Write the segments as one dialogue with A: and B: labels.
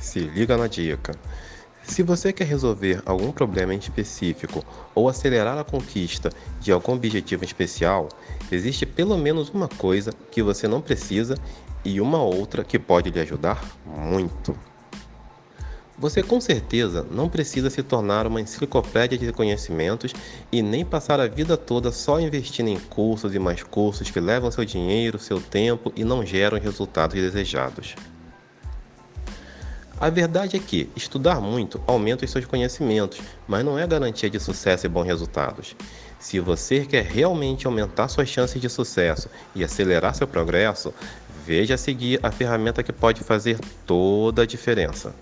A: Se liga na dica. Se você quer resolver algum problema em específico ou acelerar a conquista de algum objetivo especial, existe pelo menos uma coisa que você não precisa e uma outra que pode lhe ajudar muito. Você com certeza não precisa se tornar uma enciclopédia de conhecimentos e nem passar a vida toda só investindo em cursos e mais cursos que levam seu dinheiro, seu tempo e não geram os resultados desejados. A verdade é que estudar muito aumenta os seus conhecimentos, mas não é garantia de sucesso e bons resultados. Se você quer realmente aumentar suas chances de sucesso e acelerar seu progresso, veja a seguir a ferramenta que pode fazer toda a diferença.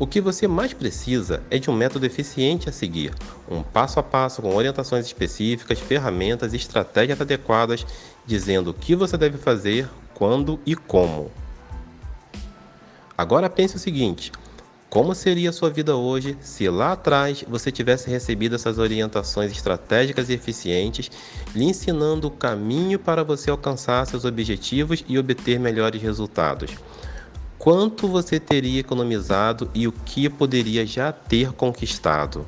A: O que você mais precisa é de um método eficiente a seguir, um passo a passo com orientações específicas, ferramentas e estratégias adequadas, dizendo o que você deve fazer, quando e como. Agora pense o seguinte: como seria a sua vida hoje se lá atrás você tivesse recebido essas orientações estratégicas e eficientes, lhe ensinando o caminho para você alcançar seus objetivos e obter melhores resultados? quanto você teria economizado e o que poderia já ter conquistado.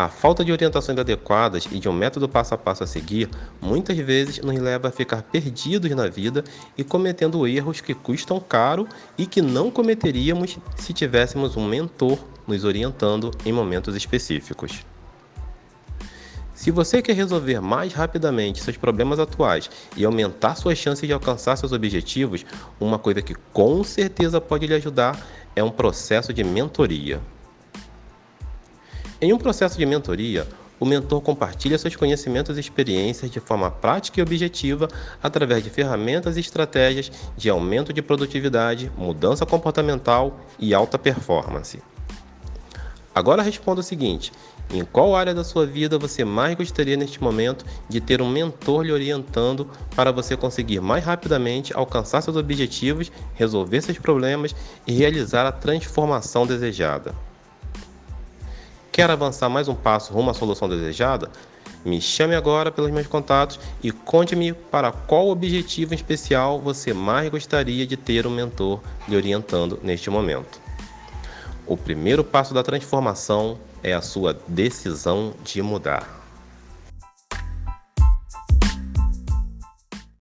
A: A falta de orientações adequadas e de um método passo a passo a seguir muitas vezes nos leva a ficar perdidos na vida e cometendo erros que custam caro e que não cometeríamos se tivéssemos um mentor nos orientando em momentos específicos. Se você quer resolver mais rapidamente seus problemas atuais e aumentar suas chances de alcançar seus objetivos, uma coisa que com certeza pode lhe ajudar é um processo de mentoria. Em um processo de mentoria, o mentor compartilha seus conhecimentos e experiências de forma prática e objetiva através de ferramentas e estratégias de aumento de produtividade, mudança comportamental e alta performance. Agora responda o seguinte: em qual área da sua vida você mais gostaria neste momento de ter um mentor lhe orientando para você conseguir mais rapidamente alcançar seus objetivos, resolver seus problemas e realizar a transformação desejada? Quer avançar mais um passo rumo à solução desejada? Me chame agora pelos meus contatos e conte-me para qual objetivo especial você mais gostaria de ter um mentor lhe orientando neste momento. O primeiro passo da transformação é a sua decisão de mudar.